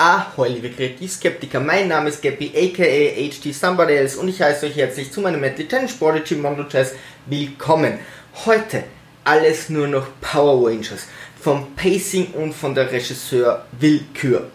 Ahoi, liebe Kreativskeptiker, mein Name ist Gappy, aka HT Somebody Else und ich heiße euch herzlich zu meinem Metal Challenge Prodigy Mondo Jazz willkommen. Heute alles nur noch Power Rangers, vom Pacing und von der Regisseur Willkür.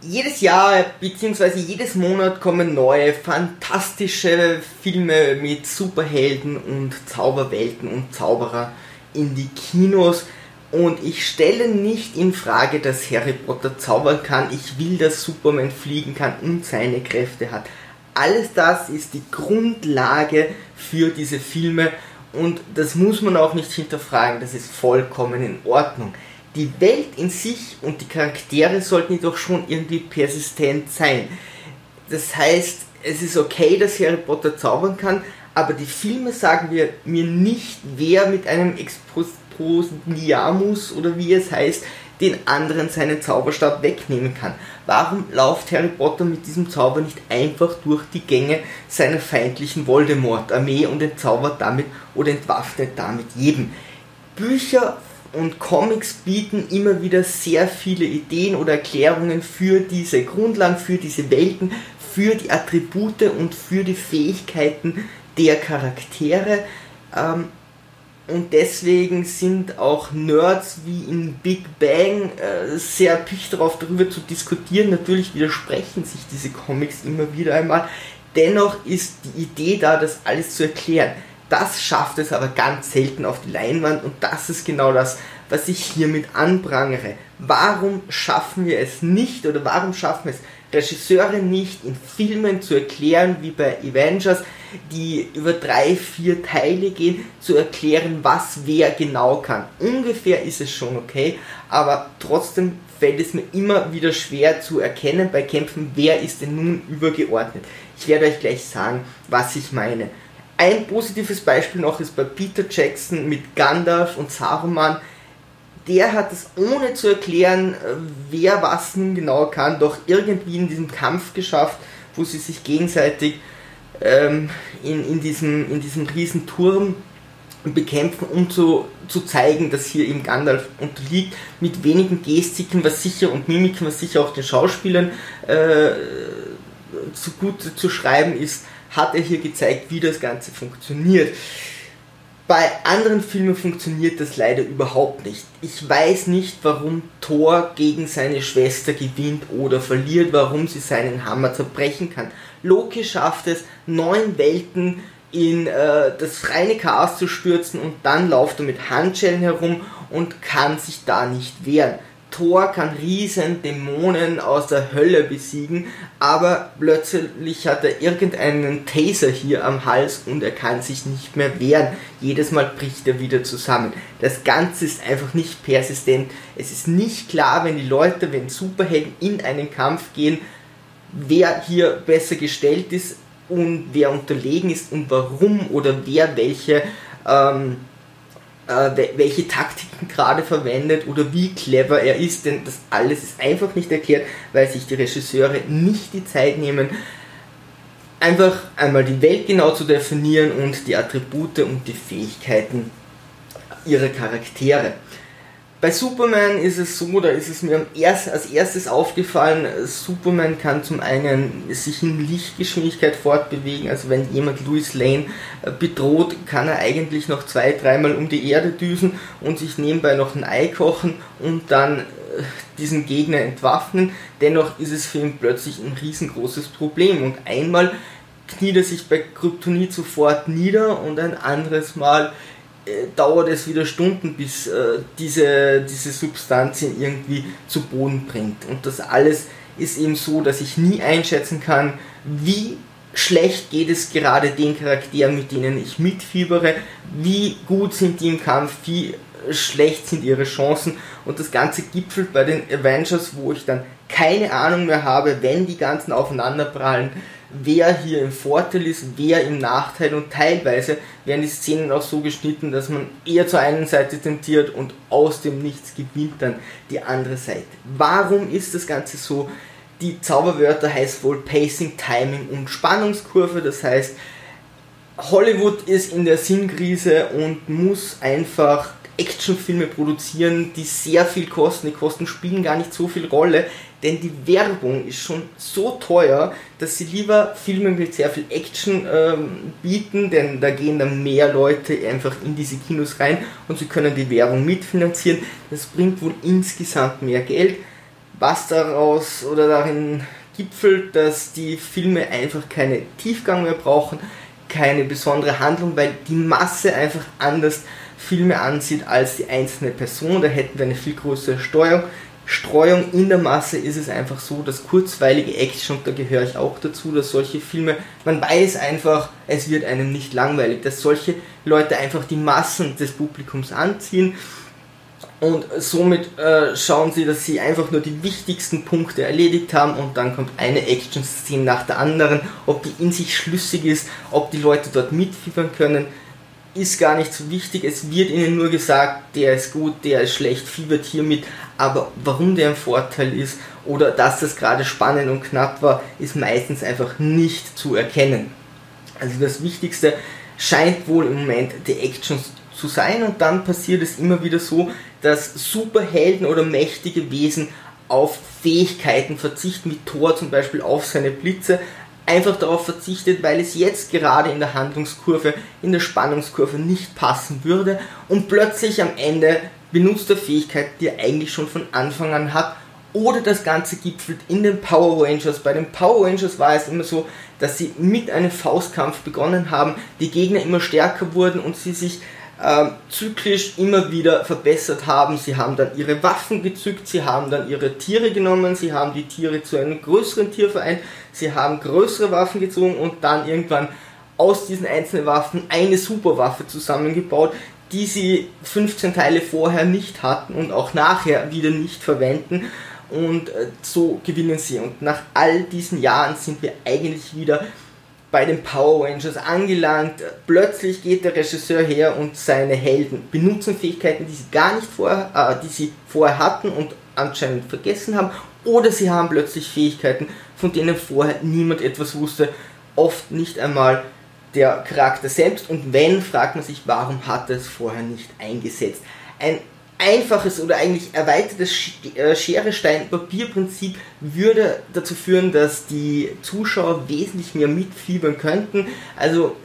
Jedes Jahr bzw. jedes Monat kommen neue fantastische Filme mit Superhelden und Zauberwelten und Zauberer in die Kinos. Und ich stelle nicht in Frage, dass Harry Potter zaubern kann. Ich will, dass Superman fliegen kann und seine Kräfte hat. Alles das ist die Grundlage für diese Filme und das muss man auch nicht hinterfragen. Das ist vollkommen in Ordnung. Die Welt in sich und die Charaktere sollten jedoch schon irgendwie persistent sein. Das heißt, es ist okay, dass Harry Potter zaubern kann, aber die Filme sagen mir, mir nicht, wer mit einem Expos Niamus oder wie es heißt, den anderen seinen Zauberstab wegnehmen kann. Warum läuft Harry Potter mit diesem Zauber nicht einfach durch die Gänge seiner feindlichen Voldemort-Armee und entzaubert damit oder entwaffnet damit jeden? Bücher und Comics bieten immer wieder sehr viele Ideen oder Erklärungen für diese Grundlagen, für diese Welten, für die Attribute und für die Fähigkeiten der Charaktere. Ähm, und deswegen sind auch Nerds wie in Big Bang äh, sehr picht darauf, darüber zu diskutieren. Natürlich widersprechen sich diese Comics immer wieder einmal. Dennoch ist die Idee da, das alles zu erklären. Das schafft es aber ganz selten auf die Leinwand und das ist genau das, was ich hiermit anprangere. Warum schaffen wir es nicht oder warum schaffen es Regisseure nicht in Filmen zu erklären, wie bei Avengers, die über drei, vier Teile gehen, zu erklären, was wer genau kann. Ungefähr ist es schon okay, aber trotzdem fällt es mir immer wieder schwer zu erkennen bei Kämpfen, wer ist denn nun übergeordnet. Ich werde euch gleich sagen, was ich meine. Ein positives Beispiel noch ist bei Peter Jackson mit Gandalf und Saruman der hat es ohne zu erklären, äh, wer was nun genau kann, doch irgendwie in diesem Kampf geschafft, wo sie sich gegenseitig ähm, in, in, diesem, in diesem riesen Turm bekämpfen, um zu, zu zeigen, dass hier eben Gandalf unterliegt, mit wenigen Gestiken, was sicher und Mimiken, was sicher auch den Schauspielern äh, zu gut zu schreiben ist, hat er hier gezeigt, wie das Ganze funktioniert. Bei anderen Filmen funktioniert das leider überhaupt nicht. Ich weiß nicht, warum Thor gegen seine Schwester gewinnt oder verliert, warum sie seinen Hammer zerbrechen kann. Loki schafft es, neun Welten in äh, das reine Chaos zu stürzen und dann läuft er mit Handschellen herum und kann sich da nicht wehren. Thor kann riesen Dämonen aus der Hölle besiegen, aber plötzlich hat er irgendeinen Taser hier am Hals und er kann sich nicht mehr wehren. Jedes Mal bricht er wieder zusammen. Das Ganze ist einfach nicht persistent. Es ist nicht klar, wenn die Leute, wenn Superhelden in einen Kampf gehen, wer hier besser gestellt ist und wer unterlegen ist und warum oder wer welche ähm, äh, welche Taktiken gerade verwendet oder wie clever er ist, denn das alles ist einfach nicht erklärt, weil sich die Regisseure nicht die Zeit nehmen, einfach einmal die Welt genau zu definieren und die Attribute und die Fähigkeiten ihrer Charaktere. Bei Superman ist es so, da ist es mir als erstes aufgefallen, Superman kann zum einen sich in Lichtgeschwindigkeit fortbewegen, also wenn jemand Louis Lane äh, bedroht, kann er eigentlich noch zwei, dreimal um die Erde düsen und sich nebenbei noch ein Ei kochen und dann äh, diesen Gegner entwaffnen. Dennoch ist es für ihn plötzlich ein riesengroßes Problem und einmal kniet er sich bei Kryptonit sofort nieder und ein anderes Mal dauert es wieder Stunden, bis äh, diese, diese Substanz irgendwie zu Boden bringt. Und das alles ist eben so, dass ich nie einschätzen kann, wie schlecht geht es gerade den Charakteren, mit denen ich mitfiebere, wie gut sind die im Kampf, wie schlecht sind ihre Chancen und das Ganze gipfelt bei den Avengers, wo ich dann keine Ahnung mehr habe, wenn die ganzen aufeinanderprallen, wer hier im Vorteil ist, wer im Nachteil und teilweise werden die Szenen auch so geschnitten, dass man eher zur einen Seite tendiert und aus dem Nichts gewinnt dann die andere Seite. Warum ist das Ganze so? Die Zauberwörter heißt wohl Pacing, Timing und Spannungskurve, das heißt, Hollywood ist in der Sinnkrise und muss einfach Actionfilme produzieren, die sehr viel kosten. Die Kosten spielen gar nicht so viel Rolle, denn die Werbung ist schon so teuer, dass sie lieber Filme mit sehr viel Action ähm, bieten, denn da gehen dann mehr Leute einfach in diese Kinos rein und sie können die Werbung mitfinanzieren. Das bringt wohl insgesamt mehr Geld, was daraus oder darin gipfelt, dass die Filme einfach keine Tiefgang mehr brauchen, keine besondere Handlung, weil die Masse einfach anders Filme ansieht als die einzelne Person. Da hätten wir eine viel größere Steuerung. Streuung in der Masse ist es einfach so, dass kurzweilige Action, und da gehöre ich auch dazu, dass solche Filme, man weiß einfach, es wird einem nicht langweilig, dass solche Leute einfach die Massen des Publikums anziehen und somit äh, schauen sie, dass sie einfach nur die wichtigsten Punkte erledigt haben und dann kommt eine Action-Szene nach der anderen. Ob die in sich schlüssig ist, ob die Leute dort mitfiebern können, ist gar nicht so wichtig. Es wird ihnen nur gesagt, der ist gut, der ist schlecht, fiebert hier mit. Aber warum der ein Vorteil ist oder dass das gerade spannend und knapp war, ist meistens einfach nicht zu erkennen. Also das Wichtigste scheint wohl im Moment die Action zu sein und dann passiert es immer wieder so, dass Superhelden oder mächtige Wesen auf Fähigkeiten verzichten, wie Thor zum Beispiel auf seine Blitze, einfach darauf verzichtet, weil es jetzt gerade in der Handlungskurve, in der Spannungskurve nicht passen würde und plötzlich am Ende benutzt er Fähigkeiten, die er eigentlich schon von Anfang an hat. Oder das Ganze gipfelt in den Power Rangers. Bei den Power Rangers war es immer so, dass sie mit einem Faustkampf begonnen haben, die Gegner immer stärker wurden und sie sich äh, zyklisch immer wieder verbessert haben. Sie haben dann ihre Waffen gezückt, sie haben dann ihre Tiere genommen, sie haben die Tiere zu einem größeren Tier vereint, sie haben größere Waffen gezogen und dann irgendwann aus diesen einzelnen Waffen eine Superwaffe zusammengebaut, die sie 15 Teile vorher nicht hatten und auch nachher wieder nicht verwenden. Und äh, so gewinnen sie. Und nach all diesen Jahren sind wir eigentlich wieder bei den Power Rangers angelangt. Plötzlich geht der Regisseur her und seine Helden benutzen Fähigkeiten, die sie gar nicht vorher, äh, die sie vorher hatten und anscheinend vergessen haben, oder sie haben plötzlich Fähigkeiten, von denen vorher niemand etwas wusste, oft nicht einmal der Charakter selbst. Und wenn, fragt man sich, warum hat er es vorher nicht eingesetzt? Ein einfaches oder eigentlich erweitertes äh, Schere-Stein-Papier-Prinzip würde dazu führen, dass die Zuschauer wesentlich mehr mitfiebern könnten. Also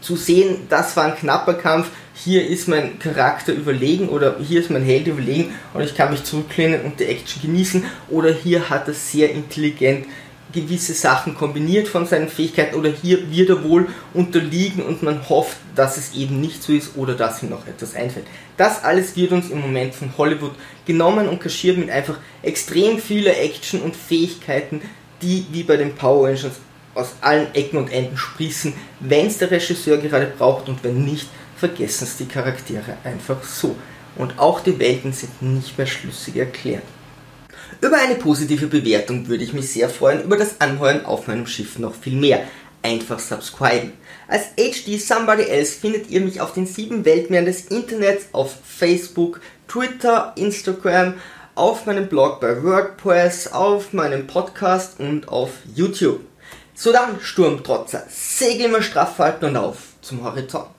zu sehen, das war ein knapper Kampf, hier ist mein Charakter überlegen oder hier ist mein Held überlegen und ich kann mich zurücklehnen und die Action genießen oder hier hat er sehr intelligent gewisse Sachen kombiniert von seinen Fähigkeiten oder hier wird er wohl unterliegen und man hofft, dass es eben nicht so ist oder dass ihm noch etwas einfällt. Das alles wird uns im Moment von Hollywood genommen und kaschiert mit einfach extrem vieler Action und Fähigkeiten, die wie bei den Power Rangers aus allen Ecken und Enden sprießen, wenn es der Regisseur gerade braucht und wenn nicht, vergessen es die Charaktere einfach so. Und auch die Welten sind nicht mehr schlüssig erklärt. Über eine positive Bewertung würde ich mich sehr freuen, über das Anheuern auf meinem Schiff noch viel mehr. Einfach subscriben. Als HD Somebody Else findet ihr mich auf den sieben Weltmeeren des Internets, auf Facebook, Twitter, Instagram, auf meinem Blog bei WordPress, auf meinem Podcast und auf YouTube. So dann, Sturmtrotzer, Segel immer straff halten und auf zum Horizont.